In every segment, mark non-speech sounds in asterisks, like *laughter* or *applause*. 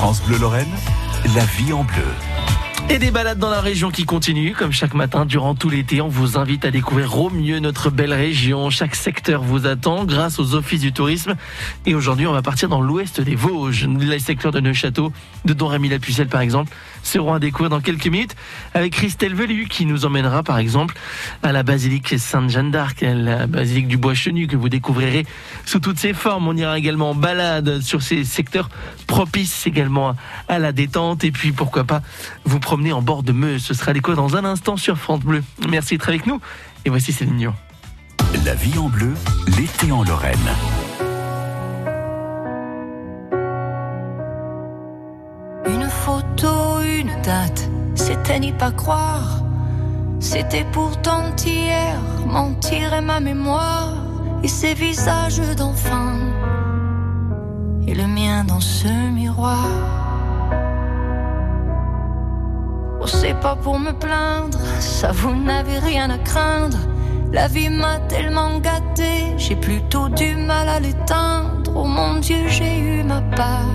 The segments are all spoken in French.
France Bleu Lorraine, la vie en bleu. Et des balades dans la région qui continuent, comme chaque matin durant tout l'été. On vous invite à découvrir au mieux notre belle région. Chaque secteur vous attend grâce aux offices du tourisme. Et aujourd'hui, on va partir dans l'ouest des Vosges, les secteurs de Neuchâteau, de Don Rémy la Pucelle par exemple, seront à découvrir dans quelques minutes avec Christelle Velu qui nous emmènera par exemple à la basilique Sainte-Jeanne d'Arc, la basilique du Bois Chenu que vous découvrirez sous toutes ses formes. On ira également en balade sur ces secteurs propices également à la détente et puis pourquoi pas vous promener en bord de Meuse. Ce sera l'écho dans un instant sur France Bleu. Merci d'être avec nous. Et voici Céline Dion. La vie en bleu, l'été en Lorraine. Une photo, une date, c'était n'y pas croire. C'était pourtant hier, mentir et ma mémoire. Et ces visages d'enfants. Et le mien dans ce miroir. Oh, c'est pas pour me plaindre, ça vous n'avez rien à craindre. La vie m'a tellement gâté, j'ai plutôt du mal à l'éteindre. Oh mon Dieu, j'ai eu ma part,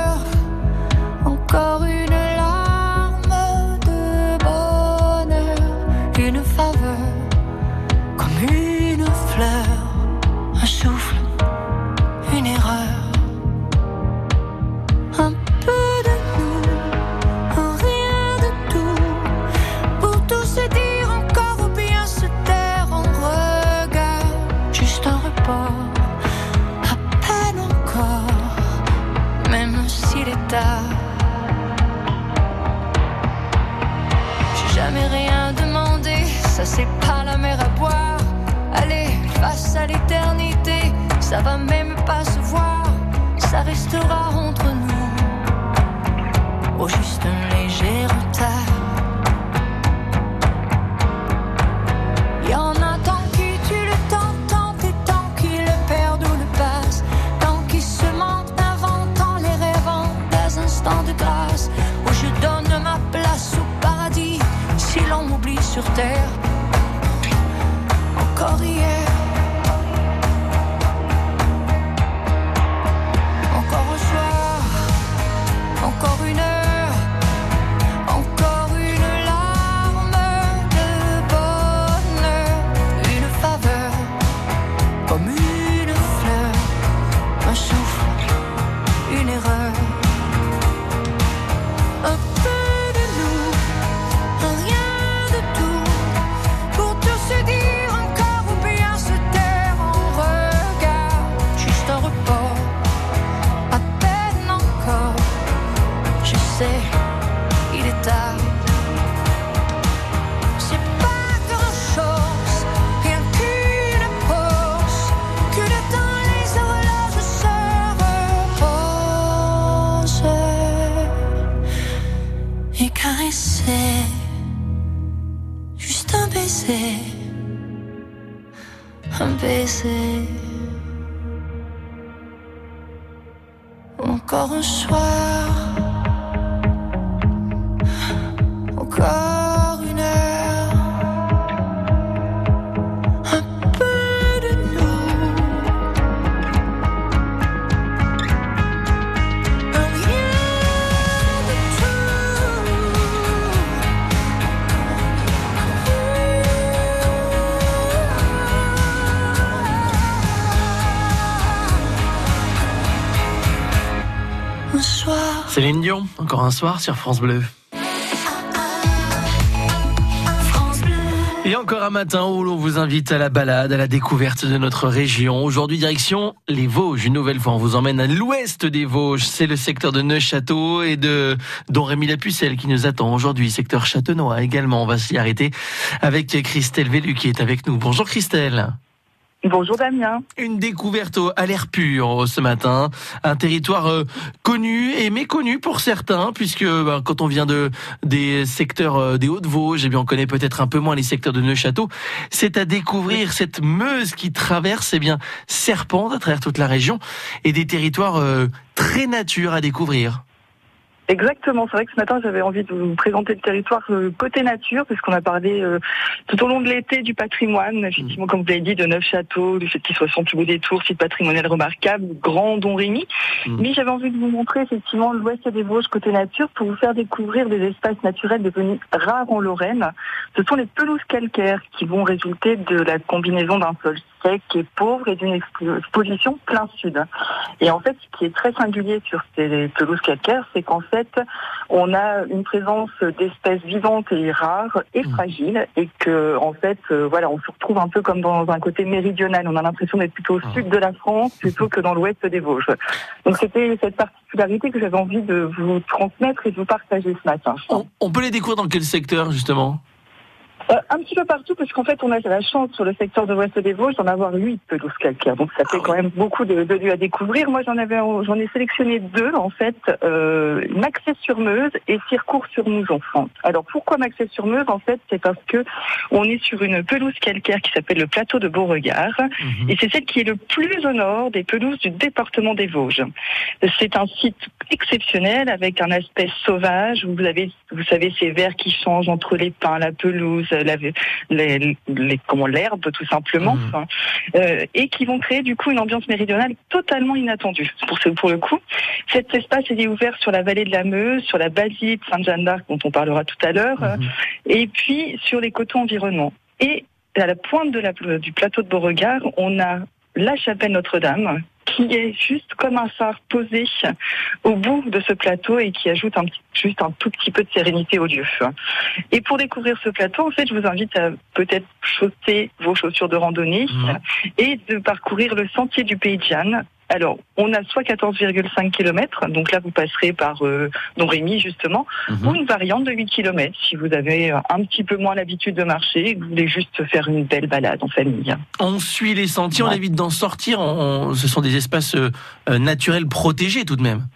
erreur. Un baiser. Encore un soir, encore Céline Dion, encore un soir sur France Bleu. Et encore un matin où l'on vous invite à la balade, à la découverte de notre région. Aujourd'hui, direction les Vosges. Une nouvelle fois, on vous emmène à l'ouest des Vosges. C'est le secteur de Neuchâteau et de Don Rémy la Pucelle qui nous attend aujourd'hui. Secteur Châtenois également. On va s'y arrêter avec Christelle Vélu qui est avec nous. Bonjour Christelle. Bonjour Damien. Une découverte à l'air pur ce matin, un territoire euh, connu et méconnu pour certains, puisque bah, quand on vient de des secteurs euh, des Hauts-de-Vosges, eh bien on connaît peut-être un peu moins les secteurs de Neuchâteau. C'est à découvrir cette Meuse qui traverse eh bien serpente à travers toute la région et des territoires euh, très nature à découvrir. Exactement, c'est vrai que ce matin j'avais envie de vous présenter le territoire euh, côté nature, puisqu'on a parlé euh, tout au long de l'été du patrimoine, effectivement comme vous l'avez dit, de neuf châteaux, du fait qu'ils soient plus beau détour, site patrimonial remarquable, grand Don Rémy. Mm. Mais j'avais envie de vous montrer effectivement l'ouest des Vosges côté nature pour vous faire découvrir des espaces naturels devenus rares en Lorraine. Ce sont les pelouses calcaires qui vont résulter de la combinaison d'un sol sec et pauvre et d'une exposition plein sud. Et en fait, ce qui est très singulier sur ces pelouses calcaires, c'est qu'en fait, on a une présence d'espèces vivantes et rares et Mmh. fragiles, et que en fait, euh, voilà, on se retrouve un peu comme dans un côté méridional. On a l'impression d'être plutôt au Ah. sud de la France plutôt que dans l'ouest des Vosges. Donc c'était cette particularité que j'avais envie de vous transmettre et de vous partager ce matin. On, on peut les découvrir dans quel secteur justement? Euh, un petit peu partout, parce qu'en fait, on a la chance sur le secteur de l'Ouest des Vosges d'en avoir huit pelouses calcaires. Donc, ça fait Ah quand même beaucoup de, de lieux à découvrir. Moi, j'en avais, j'en ai sélectionné deux, en fait, euh, Maxès-sur-Meuse et Circourt-sur-Mouzon. Alors, pourquoi Maxès-sur-Meuse En fait, c'est parce que on est sur une pelouse calcaire qui s'appelle le plateau de Beauregard. Mhm. Et c'est celle qui est le plus au nord des pelouses du département des Vosges. C'est un site exceptionnel avec un aspect sauvage. Vous avez, vous savez, ces verts qui changent entre les pins, la pelouse, les, les- l'herbe tout simplement, Mhm. Enfin, euh, et qui vont créer du coup une ambiance méridionale totalement inattendue. Pour ce, pour le coup, cet espace est ouvert sur la vallée de la Meuse, sur la basilique Sainte-Jeanne d'Arc dont on parlera tout à l'heure, Mhm. et puis sur les coteaux environnants. Et à la pointe de la, du plateau de Beauregard, on a la chapelle Notre-Dame, qui est juste comme un phare posé au bout de ce plateau et qui ajoute un petit, juste un tout petit peu de sérénité au lieu. Et pour découvrir ce plateau, en fait, je vous invite à peut-être chausser vos chaussures de randonnée Mhm. et de parcourir le sentier du Pays de Jeanne. Alors, on a soit 14,5 km, donc là vous passerez par euh, Don Rémy justement, Mhm. ou une variante de 8 km si vous avez euh, un petit peu moins l'habitude de marcher et que vous voulez juste faire une belle balade en famille. On suit les sentiers, on évite d'en sortir. on- on- ce sont des espaces euh, euh, naturels protégés tout de même.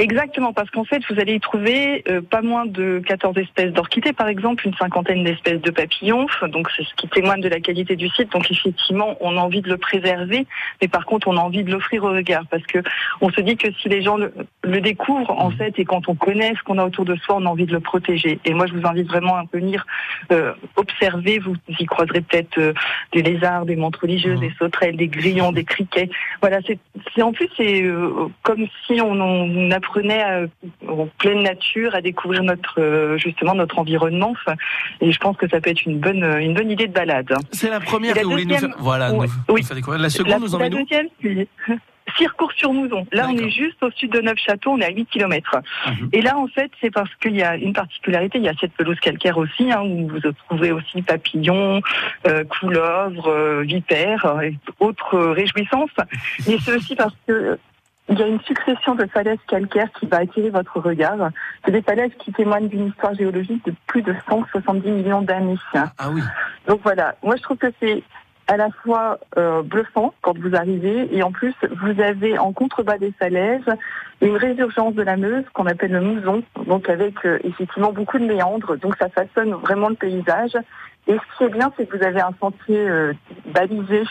Exactement, parce qu'en fait, vous allez y trouver euh, pas moins de 14 espèces d'orchidées, par exemple, une cinquantaine d'espèces de papillons. Donc, c'est ce qui témoigne de la qualité du site. Donc, effectivement, on a envie de le préserver, mais par contre, on a envie de l'offrir au regard, parce que on se dit que si les gens le, le découvrent, en Mhm. fait, et quand on connaît ce qu'on a autour de soi, on a envie de le protéger. Et moi, je vous invite vraiment à venir euh, observer. Vous y croiserez peut-être euh, des lézards, des mantes religieuses, Mhm. des sauterelles, des grillons, des criquets. Voilà, c'est c'est- en plus c'est euh, comme si on, on apprenait à- en pleine nature à découvrir notre euh, justement notre environnement. Et je pense que ça peut être une bonne une bonne idée de balade. C'est la première la que vous voulez nous faire. Voilà, nous, oui. nous faire découvrir. La seconde, la, nous la deuxième, *laughs* Circourt-sur-Mouzon. Là, on est juste au sud de Neufchâteau, on est à 8 km. Mhm. Et là, en fait, c'est parce qu'il y a une particularité, il y a cette pelouse calcaire aussi, hein, où vous trouverez aussi papillons, euh, couleuvres, euh, vipères euh, et autres euh, réjouissances. Mais c'est aussi parce que euh, il y a une succession de falaises calcaires qui va attirer votre regard. C'est des falaises qui témoignent d'une histoire géologique de plus de 170 millions d'années. Ah oui. Donc voilà, moi je trouve que c'est à la fois euh, bluffant quand vous arrivez et en plus vous avez en contrebas des falaises une résurgence de la Meuse qu'on appelle le Mouzon, donc avec euh, effectivement beaucoup de méandres, donc ça façonne vraiment le paysage. Et ce qui est bien, c'est que vous avez un sentier euh, balisé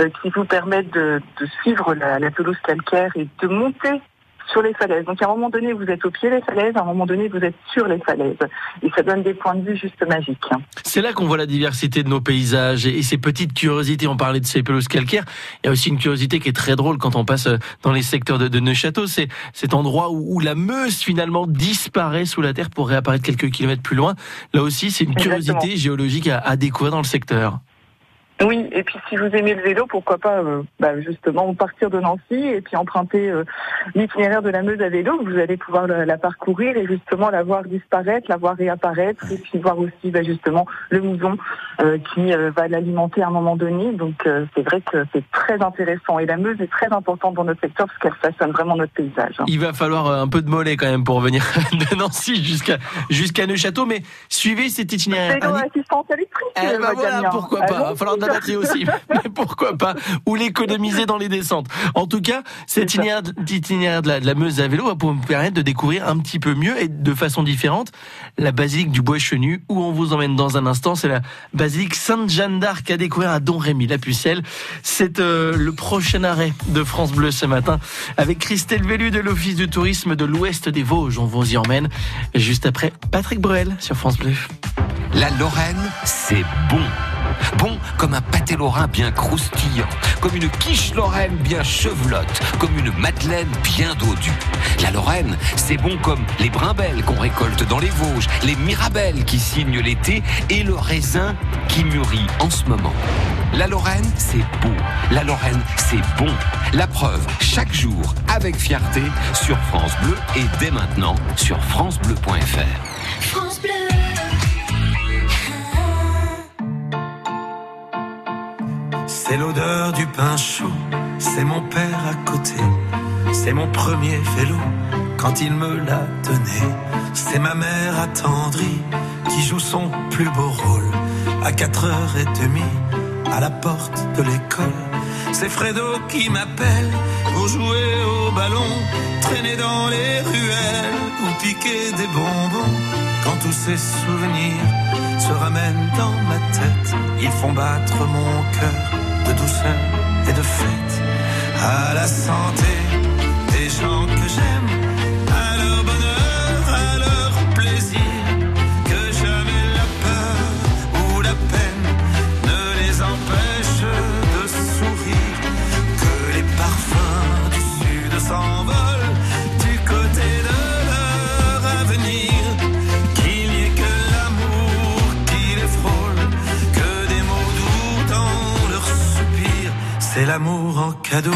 euh, qui vous permet de, de suivre la, la pelouse calcaire et de monter sur les falaises. Donc à un moment donné, vous êtes au pied des falaises, à un moment donné, vous êtes sur les falaises. Et ça donne des points de vue juste magiques. C'est là qu'on voit la diversité de nos paysages et ces petites curiosités. On parlait de ces pelouses calcaires. Il y a aussi une curiosité qui est très drôle quand on passe euh, dans les secteurs de, de Neuchâteau. C'est cet endroit où, où la Meuse finalement disparaît sous la terre pour réapparaître quelques kilomètres plus loin. Là aussi, c'est une Exactement. curiosité géologique à, à découvrir dans le secteur. Oui, et puis si vous aimez le vélo, pourquoi pas euh, bah, justement partir de Nancy et puis emprunter euh, l'itinéraire de la Meuse à vélo, vous allez pouvoir la, la parcourir et justement la voir disparaître, la voir réapparaître et puis voir aussi bah, justement le mouzon euh, qui euh, va l'alimenter à un moment donné. Donc euh, c'est vrai que c'est très intéressant et la Meuse est très importante dans notre secteur parce qu'elle façonne vraiment notre paysage. hein. Il va falloir un peu de mollet quand même pour venir *laughs* de Nancy jusqu'à jusqu'à Neuchâteau. Mais suivez cet itinéraire. Vélo assistance électrique. Eh ben voilà, Damien. pourquoi pas. Allons-y, Va falloir quand batterie aussi, *laughs* mais pourquoi pas Ou l'économiser dans les descentes. En tout cas, cet itinéraire, itinéraire de, la, de la Meuse à vélo va vous permettre de découvrir un petit peu mieux et de façon différente la basilique du Bois Chenu, où on vous emmène dans un instant. C'est la basilique Sainte-Jeanne d'Arc à découvrir à Don Rémy, la Pucelle. C'est euh, le prochain arrêt de France Bleu ce matin avec Christelle Vellu de l'Office du tourisme de l'Ouest des Vosges. On vous y emmène juste après Patrick Bruel sur France Bleu. La Lorraine, c'est bon. Bon comme un pâté lorrain bien croustillant, comme une quiche lorraine bien chevelotte, comme une madeleine bien dodue. La Lorraine, c'est bon comme les brimbelles qu'on récolte dans les Vosges, les mirabelles qui signent l'été et le raisin qui mûrit en ce moment. La Lorraine, c'est beau. La Lorraine, c'est bon. La preuve, chaque jour, avec fierté, sur France Bleu et dès maintenant sur francebleu.fr. France Bleu. C'est l'odeur du pain chaud, c'est mon père à côté, c'est mon premier vélo quand il me l'a donné. C'est ma mère attendrie qui joue son plus beau rôle à 4h30 à la porte de l'école. C'est Fredo qui m'appelle pour jouer au ballon, traîner dans les ruelles ou piquer des bonbons. Quand tous ces souvenirs se ramènent dans ma tête, ils font battre mon cœur et de fête. À la santé cadeau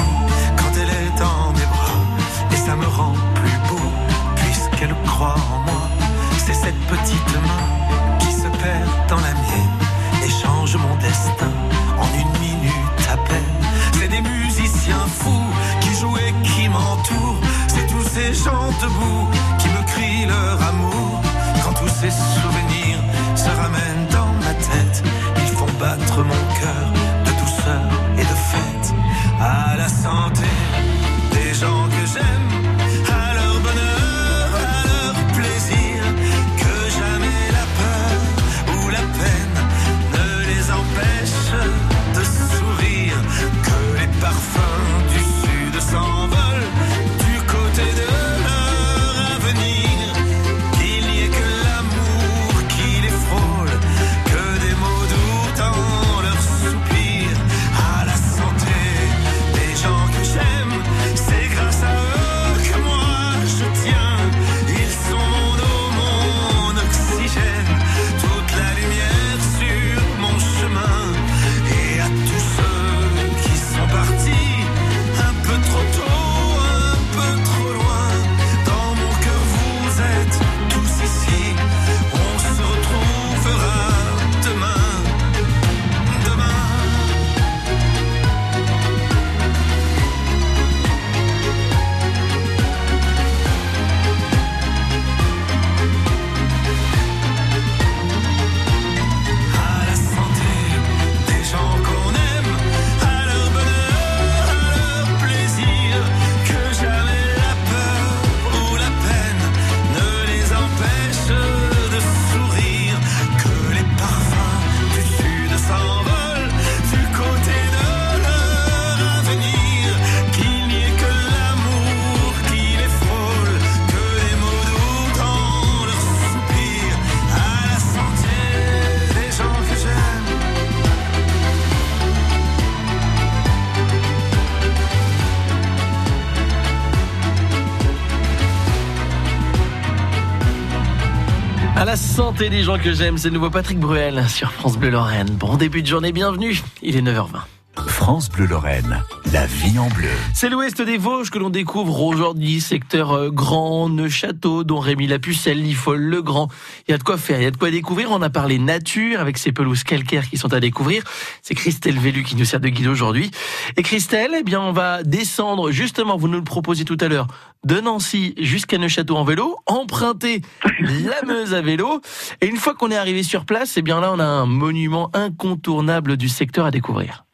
santé des gens que j'aime, c'est nouveau Patrick Bruel sur France Bleu Lorraine. Bon début de journée, bienvenue. Il est 9h20. France Bleu Lorraine, la vie en bleu. C'est l'ouest des Vosges que l'on découvre aujourd'hui, secteur euh, grand, Neuchâteau, dont Rémi Lapucelle, Lifol, Le Grand. Il y a de quoi faire, il y a de quoi découvrir. On a parlé nature avec ces pelouses calcaires qui sont à découvrir. C'est Christelle Vélu qui nous sert de guide aujourd'hui. Et Christelle, eh bien, on va descendre, justement, vous nous le proposez tout à l'heure, de Nancy jusqu'à Neuchâteau en vélo, emprunter la *laughs* Meuse à vélo. Et une fois qu'on est arrivé sur place, eh bien là, on a un monument incontournable du secteur à découvrir.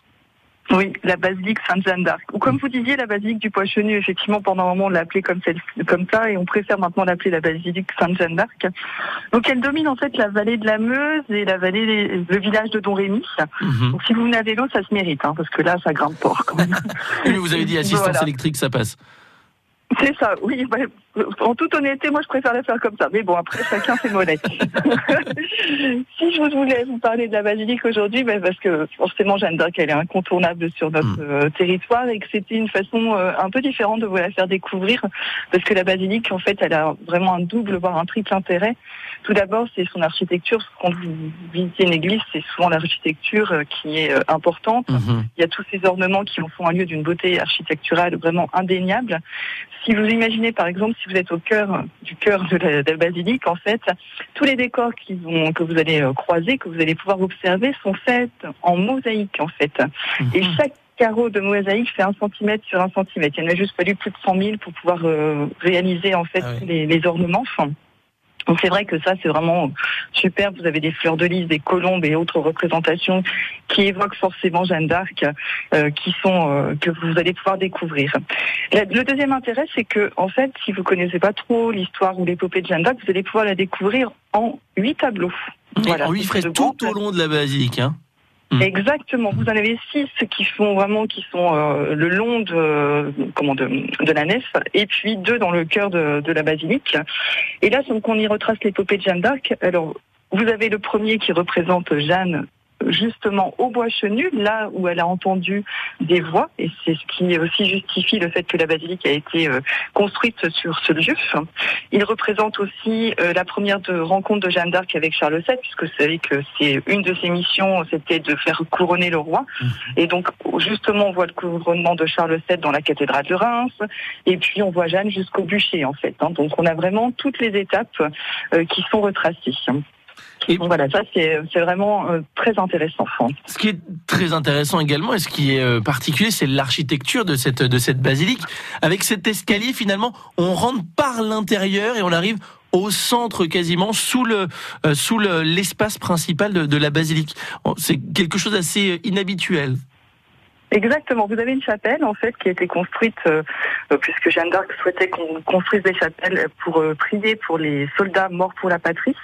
Oui, la basilique Sainte-Jeanne d'Arc. Ou comme vous disiez, la basilique du Poichenu, effectivement, pendant un moment, on l'appelait comme, comme ça, et on préfère maintenant l'appeler la basilique Sainte-Jeanne d'Arc. Donc elle domine en fait la vallée de la Meuse et la vallée, le village de Don Rémy. Mhm. Donc si vous venez à vélo, ça se mérite, hein, parce que là, ça grimpe fort quand même. vous avez dit assistance électrique, ça passe. C'est ça, oui. en toute honnêteté, moi je préfère la faire comme ça. Mais bon, après, chacun ses monnaies. *laughs* si je voulais vous parler de la basilique aujourd'hui, ben, parce que forcément Jeanne d'Arc, elle est incontournable sur notre hmm. euh, territoire et que c'était une façon euh, un peu différente de vous la faire découvrir. Parce que la basilique, en fait, elle a vraiment un double, voire un triple intérêt. Tout d'abord, c'est son architecture. Quand vous visitez une église, c'est souvent l'architecture euh, qui est importante. Hmm. Il y a tous ces ornements qui en font un lieu d'une beauté architecturale vraiment indéniable. Si vous imaginez, par exemple, si vous êtes au cœur du cœur de la, basilique, en fait, tous les décors qui vont, que vous allez euh, croiser, que vous allez pouvoir observer, sont faits en mosaïque, en fait. Et mhm. chaque carreau de mosaïque fait un centimètre sur un centimètre. Il y en a juste fallu plus de 100 000 pour pouvoir euh, réaliser en fait ah les, les, ornements. Donc c'est vrai que ça c'est vraiment super. Vous avez des fleurs de lys, des colombes et autres représentations qui évoquent forcément Jeanne d'Arc, euh, qui sont euh, que vous allez pouvoir découvrir. Le deuxième intérêt, c'est que en fait, si vous connaissez pas trop l'histoire ou l'épopée de Jeanne d'Arc, vous allez pouvoir la découvrir en huit tableaux. Voilà, en huit fresques tout au long de la basilique. Hein Mm. Exactement. Vous en avez six qui font vraiment qui sont euh, le long de comment de, de, la nef, et puis deux dans le cœur de, de la basilique. Et là, donc on y retrace l'épopée de Jeanne d'Arc. Alors vous avez le premier qui représente Jeanne justement au bois chenu, là où elle a entendu des voix, et c'est ce qui aussi justifie le fait que la basilique a été euh, construite sur ce lieu. Il représente aussi euh, la première de rencontre de Jeanne d'Arc avec Charles VII, puisque vous savez que c'est une de ses missions, c'était de faire couronner le roi. Mhm. Et donc, justement, on voit le couronnement de Charles VII dans la cathédrale de Reims, et puis on voit Jeanne jusqu'au bûcher, en fait. Hein. Donc, on a vraiment toutes les étapes euh, qui sont retracées. Et voilà, ça c'est vraiment euh, très intéressant. Ce qui est très intéressant également et ce qui est euh, particulier, c'est l'architecture de cette de cette basilique. Avec cet escalier, finalement, on rentre par l'intérieur et on arrive au centre quasiment sous le euh, sous l'espace principal de, de la basilique. C'est quelque chose d'assez inhabituel. Exactement. Vous avez une chapelle en fait qui a été construite euh, euh, puisque Jeanne d'Arc souhaitait qu'on construise des chapelles pour euh, prier pour les soldats morts pour la patrie.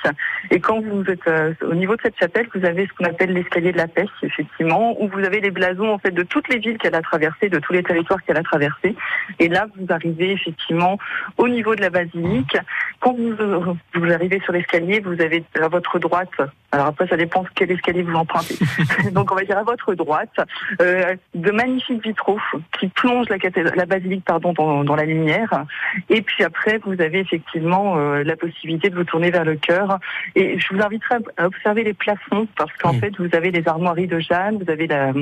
Et quand vous êtes au niveau de cette chapelle, vous avez ce qu'on appelle l'escalier de la paix, effectivement, où vous avez les blasons en fait de toutes les villes qu'elle a traversées, de tous les territoires qu'elle a traversés. Et là, vous arrivez effectivement au niveau de la basilique. Quand vous, vous arrivez sur l'escalier, vous avez à votre droite. Alors après, ça dépend quel escalier vous empruntez. *laughs* Donc on va dire à votre droite de magnifiques vitraux qui plongent la, la basilique pardon, dans, la lumière. Et puis après, vous avez effectivement euh, la possibilité de vous tourner vers le cœur. Et je vous inviterai à observer les plafonds parce qu'en fait, vous avez les armoiries de Jeanne, vous avez la,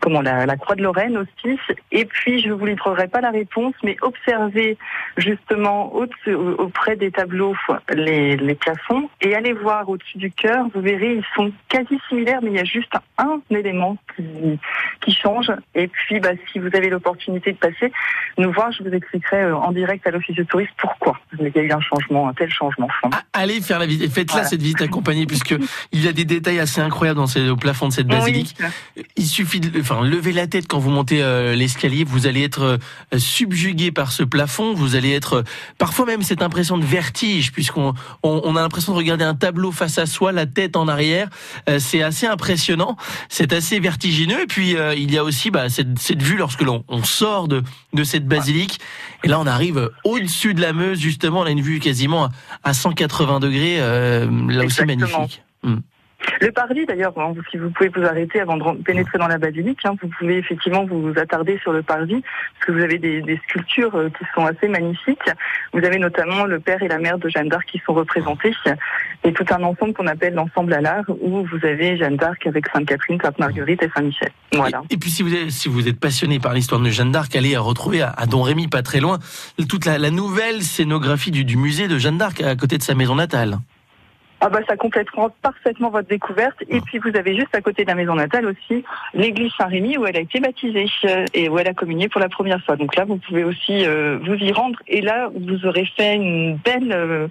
comment, la, la croix de Lorraine aussi. Et puis, je ne vous livrerai pas la réponse, mais observez justement au auprès des tableaux les, les plafonds et allez voir au-dessus du cœur. Vous verrez, ils sont quasi similaires, mais il y a juste un élément qui, qui change et puis, bah, si vous avez l'opportunité de passer, nous voir, je vous expliquerai euh, en direct à l'Office de tourisme pourquoi il y a eu un changement, un tel changement. Ah, allez faire la visite, faites-la cette visite accompagnée, puisque *laughs* il y a des détails assez incroyables dans ces, au plafond de cette basilique. Il suffit de, enfin, lever la tête quand vous montez euh, l'escalier, vous allez être euh, subjugué par ce plafond, vous allez être, parfois même cette impression de vertige, puisqu'on on, a l'impression de regarder un tableau face à soi, la tête en arrière. c'est assez impressionnant, c'est assez vertigineux, et puis il y a aussi bah, cette, vue lorsque l'on sort de, de cette basilique. Et là, on arrive au-dessus de la Meuse, justement. On a une vue quasiment à 180 degrés. Euh, là aussi, magnifique. Hmm. Le parvis, d'ailleurs, hein, si vous pouvez vous arrêter avant de pénétrer dans la basilique, hein, vous pouvez effectivement vous attarder sur le parvis, parce que vous avez des, sculptures euh, qui sont assez magnifiques. Vous avez notamment le père et la mère de Jeanne d'Arc qui sont représentés, et tout un ensemble qu'on appelle l'ensemble à l'art, où vous avez Jeanne d'Arc avec Sainte Catherine, Sainte Marguerite et Saint Michel. Voilà. Et, puis si vous êtes, si passionné par l'histoire de Jeanne d'Arc, allez retrouver à, Don Rémy, pas très loin, toute la, nouvelle scénographie du musée de Jeanne d'Arc à côté de sa maison natale. Ah bah ça complètera parfaitement votre découverte. Et ah. puis vous avez juste à côté de la maison natale aussi l'église Saint-Rémy où elle a été baptisée euh, et où elle a communié pour la première fois. Donc là vous pouvez aussi euh, vous y rendre et là vous aurez fait une belle euh,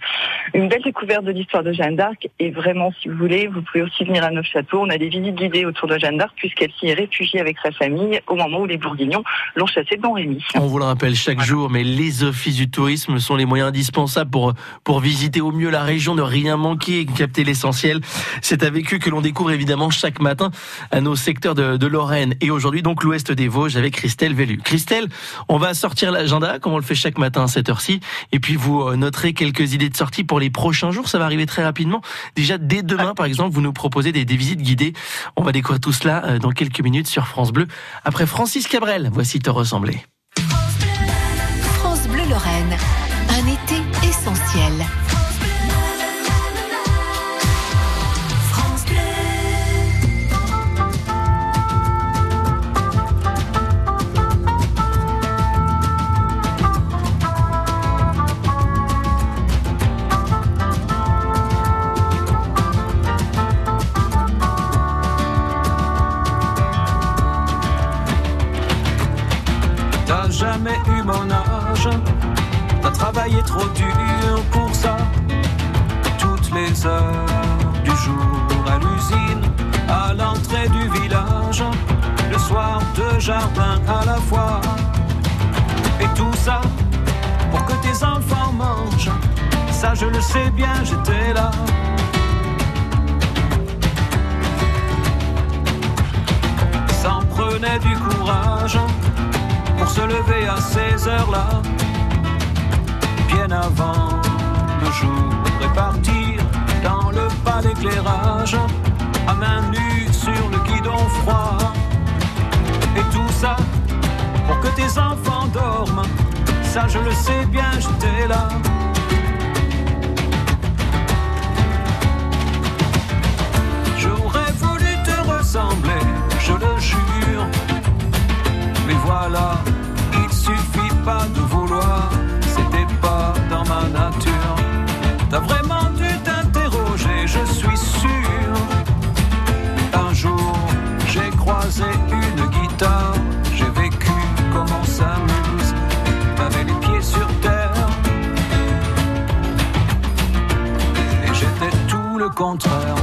une belle découverte de l'histoire de Jeanne d'Arc. Et vraiment si vous voulez vous pouvez aussi venir à Neufchâteau. On a des visites guidées autour de Jeanne d'Arc puisqu'elle s'y est réfugiée avec sa famille au moment où les Bourguignons l'ont chassée de Rémy. On vous le rappelle chaque jour, mais les offices du tourisme sont les moyens indispensables pour pour visiter au mieux la région, ne rien manquer, capter l'essentiel c'est avec eux que l'on découvre évidemment chaque matin à nos secteurs de, Lorraine et aujourd'hui donc l'ouest des Vosges avec Christelle Vellu. Christelle, on va sortir l'agenda comme on le fait chaque matin à cette heure-ci et puis vous euh, noterez quelques idées de sortie pour les prochains jours. Ça va arriver très rapidement. Déjà dès demain par exemple, vous nous proposez des, visites guidées. On va découvrir tout cela euh, dans quelques minutes sur France Bleu. Après Francis Cabrel, voici te ressembler. France Bleu Lorraine, un été essentiel. Travailler trop dur pour ça. Toutes les heures du jour à l'usine, à l'entrée du village, le soir de jardin à la fois. Et tout ça pour que tes enfants mangent. Ça je le sais bien, j'étais là. Ça prenait du courage pour se lever à ces heures-là bien avant le jour et partir dans le pas d'éclairage, à main nue sur le guidon froid. Et tout ça pour que tes enfants dorment, ça je le sais bien, j'étais là. J'aurais voulu te ressembler, je le jure, mais voilà, il suffit pas de vouloir tout le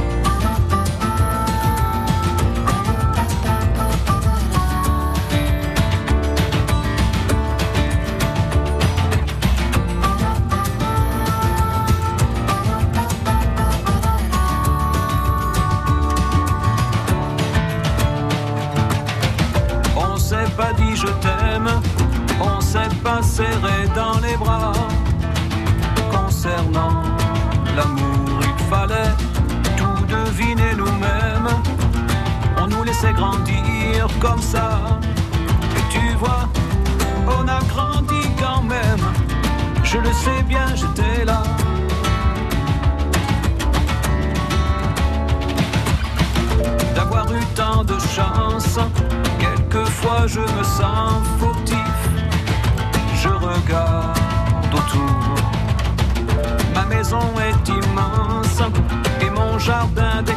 jardin des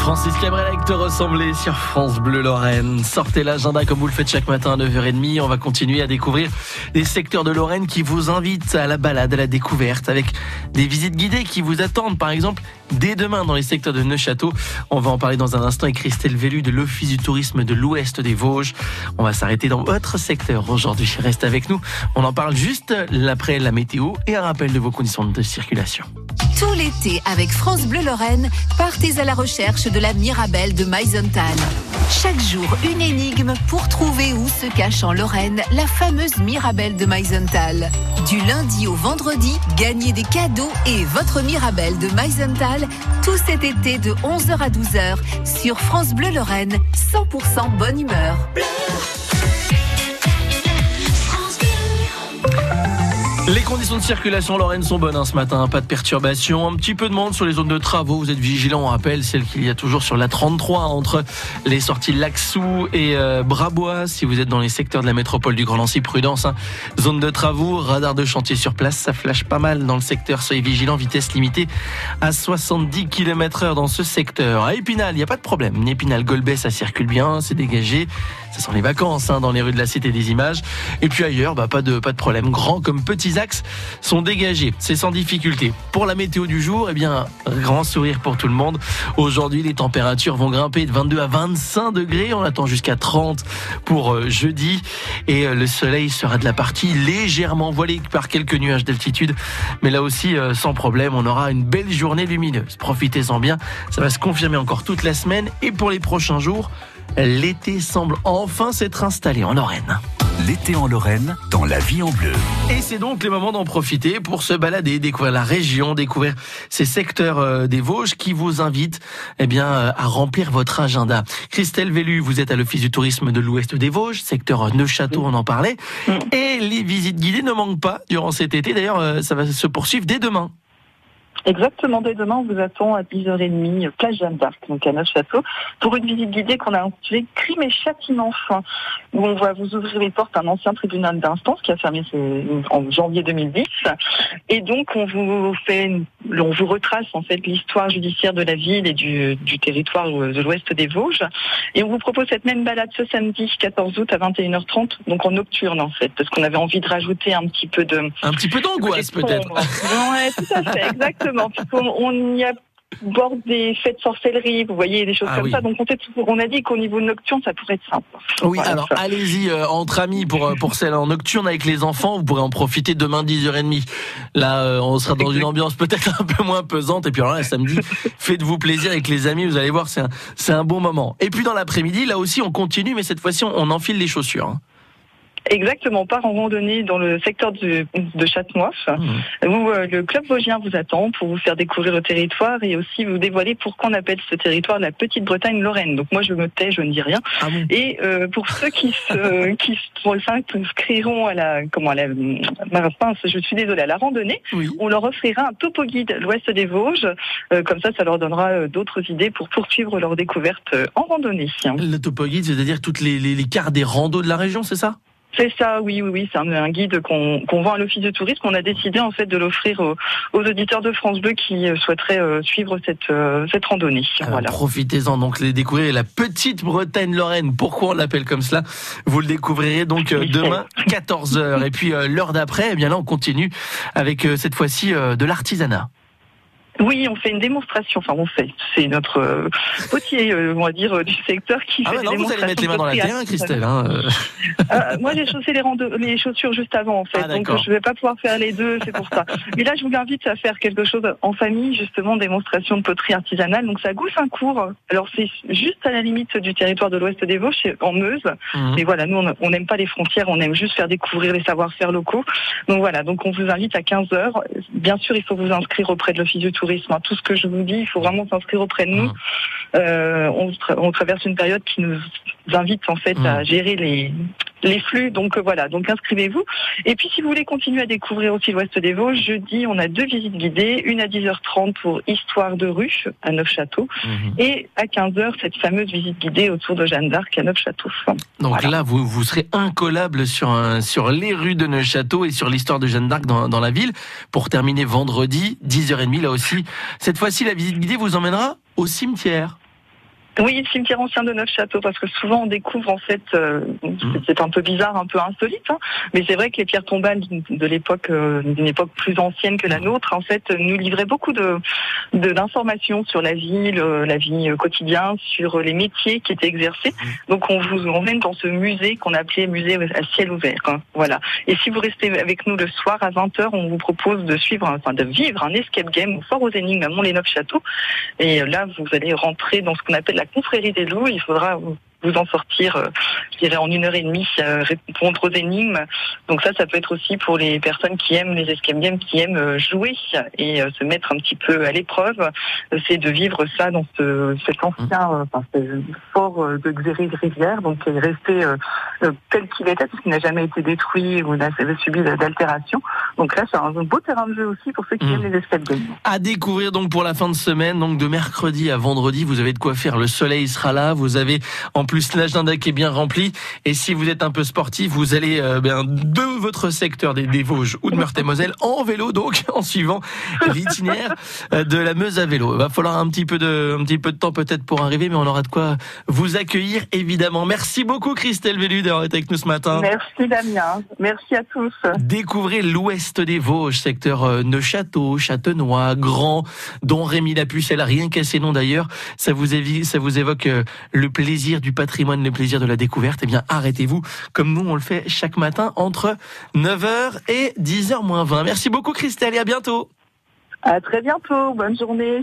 Francis Cabrel te ressembler sur France Bleu Lorraine. Sortez l'agenda comme vous le faites chaque matin à 9h30. On va continuer à découvrir des secteurs de Lorraine qui vous invitent à la balade, à la découverte avec des visites guidées qui vous attendent. Par exemple, dès demain dans les secteurs de Neuchâteau. On va en parler dans un instant avec Christelle Vélu de l'Office du tourisme de l'Ouest des Vosges. On va s'arrêter dans votre secteur aujourd'hui. Reste avec nous. On en parle juste après la météo et un rappel de vos conditions de circulation. Tout l'été, avec France Bleu Lorraine, partez à la recherche de la Mirabelle de Maisontal. Chaque jour, une énigme pour trouver où se cache en Lorraine la fameuse Mirabelle de Maisontal. Du lundi au vendredi, gagnez des cadeaux et votre Mirabelle de Tout cet été de 11h à 12h sur France Bleu Lorraine, 100% bonne humeur. Les conditions de circulation Lorraine sont bonnes hein, ce matin, pas de perturbations, un petit peu de monde sur les zones de travaux, vous êtes vigilants, on rappelle celle qu'il y a toujours sur la 33 entre les sorties Laxou et euh, Brabois, si vous êtes dans les secteurs de la métropole du Grand Nancy, prudence, hein. zone de travaux, radar de chantier sur place, ça flash pas mal dans le secteur, soyez vigilants, vitesse limitée à 70 km heure dans ce secteur. À Épinal, il n'y a pas de problème, Épinal Golbet, ça circule bien, c'est dégagé, ça sent les vacances hein, dans les rues de la Cité des Images, et puis ailleurs, bah, pas de, pas de problème, grand comme petits sont dégagés. C'est sans difficulté. Pour la météo du jour, eh bien, grand sourire pour tout le monde. Aujourd'hui, les températures vont grimper de 22 à 25 degrés. On attend jusqu'à 30 pour euh, jeudi. Et euh, le soleil sera de la partie légèrement voilé par quelques nuages d'altitude. Mais là aussi, euh, sans problème, on aura une belle journée lumineuse. Profitez-en bien. Ça va se confirmer encore toute la semaine. Et pour les prochains jours, l'été semble enfin s'être installé en Lorraine l'été en Lorraine dans la vie en bleu. Et c'est donc le moment d'en profiter pour se balader, découvrir la région, découvrir ces secteurs euh, des Vosges qui vous invitent eh bien, euh, à remplir votre agenda. Christelle Vélu, vous êtes à l'Office du tourisme de l'Ouest des Vosges, secteur Neuchâteau, on en parlait. Mm. Et les visites guidées ne manquent pas durant cet été. D'ailleurs, euh, ça va se poursuivre dès demain. Exactement, dès demain, on vous attend à 10h30, place Jeanne d'Arc, donc à Neufchâteau, pour une visite guidée qu'on a intitulée Crime et châtiment fin, où on va vous ouvrir les portes d'un ancien tribunal d'instance qui a fermé en janvier 2010. Et donc, on vous fait, on vous retrace en fait l'histoire judiciaire de la ville et du, du territoire de l'ouest des Vosges. Et on vous propose cette même balade ce samedi 14 août à 21h30, donc en nocturne en fait, parce qu'on avait envie de rajouter un petit peu de... Un petit peu d'angoisse peut-être. Ouais, tout à fait, exactement on, y a bord des fêtes de sorcellerie, vous voyez, des choses ah comme ça. Donc on, a dit qu'au niveau nocturne, ça pourrait être simple. Oui, alors allez-y euh, entre amis pour euh, pour celle en nocturne avec les enfants, vous pourrez en profiter demain 10h30. Là, euh, on sera dans une ambiance peut-être un peu moins pesante. Et puis alors là, samedi, *laughs* faites-vous plaisir avec les amis, vous allez voir, c'est un, un bon moment. Et puis dans l'après-midi, là aussi, on continue, mais cette fois-ci, on enfile les chaussures. Hein. Exactement, part en randonnée dans le secteur de, de Châtenois, mmh. où euh, le club vosgien vous attend pour vous faire découvrir le territoire et aussi vous dévoiler pourquoi on appelle ce territoire la Petite Bretagne Lorraine. Donc moi je me tais, je ne dis rien. Ah et euh, pour ceux qui se *laughs* qui s'inscriront à la comment à la pince, je suis désolée à la randonnée, on leur offrira un topo guide l'Ouest des Vosges. Euh, comme ça, ça leur donnera d'autres idées pour poursuivre leur découverte en randonnée. Le topo guide, c'est-à-dire toutes les, les, les cartes des randos de la région, c'est ça? C'est ça, oui, oui, oui. C'est un, guide qu'on vend à l'Office de tourisme. On a décidé en fait de l'offrir aux, auditeurs de France Bleu qui euh, souhaiteraient euh, suivre cette, euh, cette randonnée. voilà. Profitez-en donc les découvrir la petite Bretagne Lorraine. Pourquoi on l'appelle comme cela? Vous le découvrirez donc demain 14h. Et puis l'heure d'après, eh bien là on continue avec cette fois-ci de l'artisanat. Oui, on fait une démonstration. Enfin, on fait. C'est notre euh, potier, euh, on va dire, euh, du secteur qui ah fait ouais, non, vous allez mettre les mains dans la terre, Christelle. Hein, moi, j'ai chaussé les, les, chaussures juste avant, en fait. Ah, donc, je vais pas pouvoir faire les deux, c'est pour ça. Mais là, je vous invite à faire quelque chose en famille, justement, démonstration de poterie artisanale. Donc, ça gousse un cours. Alors, c'est juste à la limite du territoire de l'Ouest des Vosges, en Meuse. Mhm. Mais voilà, nous, on n'aime pas les frontières, on aime juste faire découvrir les savoir-faire locaux. Donc, voilà. Donc, on vous invite à 15 heures. Bien sûr, il faut vous inscrire auprès de l'Office du tourisme tout ce que je vous dis, il faut vraiment s'inscrire auprès de nous. Mmh. Euh, on, traverse une période qui nous invite en fait à mmh. gérer les, les flux. Donc euh, voilà, donc inscrivez-vous. Et puis si vous voulez continuer à découvrir aussi l'Ouest des Vosges, jeudi on a deux visites guidées, une à 10h30 pour Histoire de rue à Neufchâteau mmh. et à 15h cette fameuse visite guidée autour de Jeanne d'Arc à Neufchâteau. Donc là vous, vous serez incollable sur, un, sur les rues de Neufchâteau et sur l'histoire de Jeanne d'Arc dans, dans la ville pour terminer vendredi 10h30 là aussi. Cette fois-ci la visite guidée vous emmènera au cimetière. Oui, cimetière ancien de Neufchâteau, parce que souvent on découvre en fait, euh, mmh. c'est un peu bizarre, un peu insolite, hein, mais c'est vrai que les pierres tombales de l'époque, euh, d'une époque plus ancienne que la nôtre, en fait, nous livraient beaucoup de d'informations sur la vie, la vie quotidienne, sur les métiers qui étaient exercés. Mmh. Donc on vous emmène dans ce musée qu'on appelait musée à ciel ouvert. Hein, voilà. Et si vous restez avec nous le soir à 20h, on vous propose de suivre, enfin de vivre un escape game au Fort aux Énigmes à Mont-les-Neufs-Château. Et là, vous allez rentrer dans ce qu'on appelle la confrérie des loups. Il faudra vous en sortir, euh, je dirais, en une heure et demie, euh, répondre aux énigmes. Donc ça, ça peut être aussi pour les personnes qui aiment les escape games, qui aiment euh, jouer et se mettre un petit peu à l'épreuve. C'est de vivre ça dans ce, cet ancien enfin, fort de Xéry-Rivière, donc qui est resté tel qu'il était, parce qu'il n'a jamais été détruit ou n'a subi d'altération. Donc là, c'est un beau terrain de jeu aussi pour ceux qui mmh. aiment les escape games. À découvrir donc pour la fin de semaine, donc de mercredi à vendredi, vous avez de quoi faire. Le soleil sera là, vous avez en plus l'agenda qui est bien rempli. Et si vous êtes un peu sportif, vous allez euh, ben, de votre secteur des, Vosges ou de Meurthe-et-Moselle en vélo, donc *laughs* en suivant l'itinéraire euh, de la Meuse à vélo. Il va falloir un petit peu de, un petit peu de temps peut-être pour arriver, mais on aura de quoi vous accueillir évidemment. Merci beaucoup Christelle Vélu d'avoir été avec nous ce matin. Merci Damien. Merci à tous. Découvrez l'ouest des Vosges, secteur euh, Neuchâteau, Châtenois, Grand, dont Rémi Lapucelle, rien qu'à ses noms d'ailleurs. Ça vous, ça vous évoque le plaisir du patrimoine, le plaisir de la découverte, eh bien arrêtez-vous comme nous on le fait chaque matin entre 9h et 10h moins 20. Merci beaucoup Christelle et à bientôt. À très bientôt, bonne journée.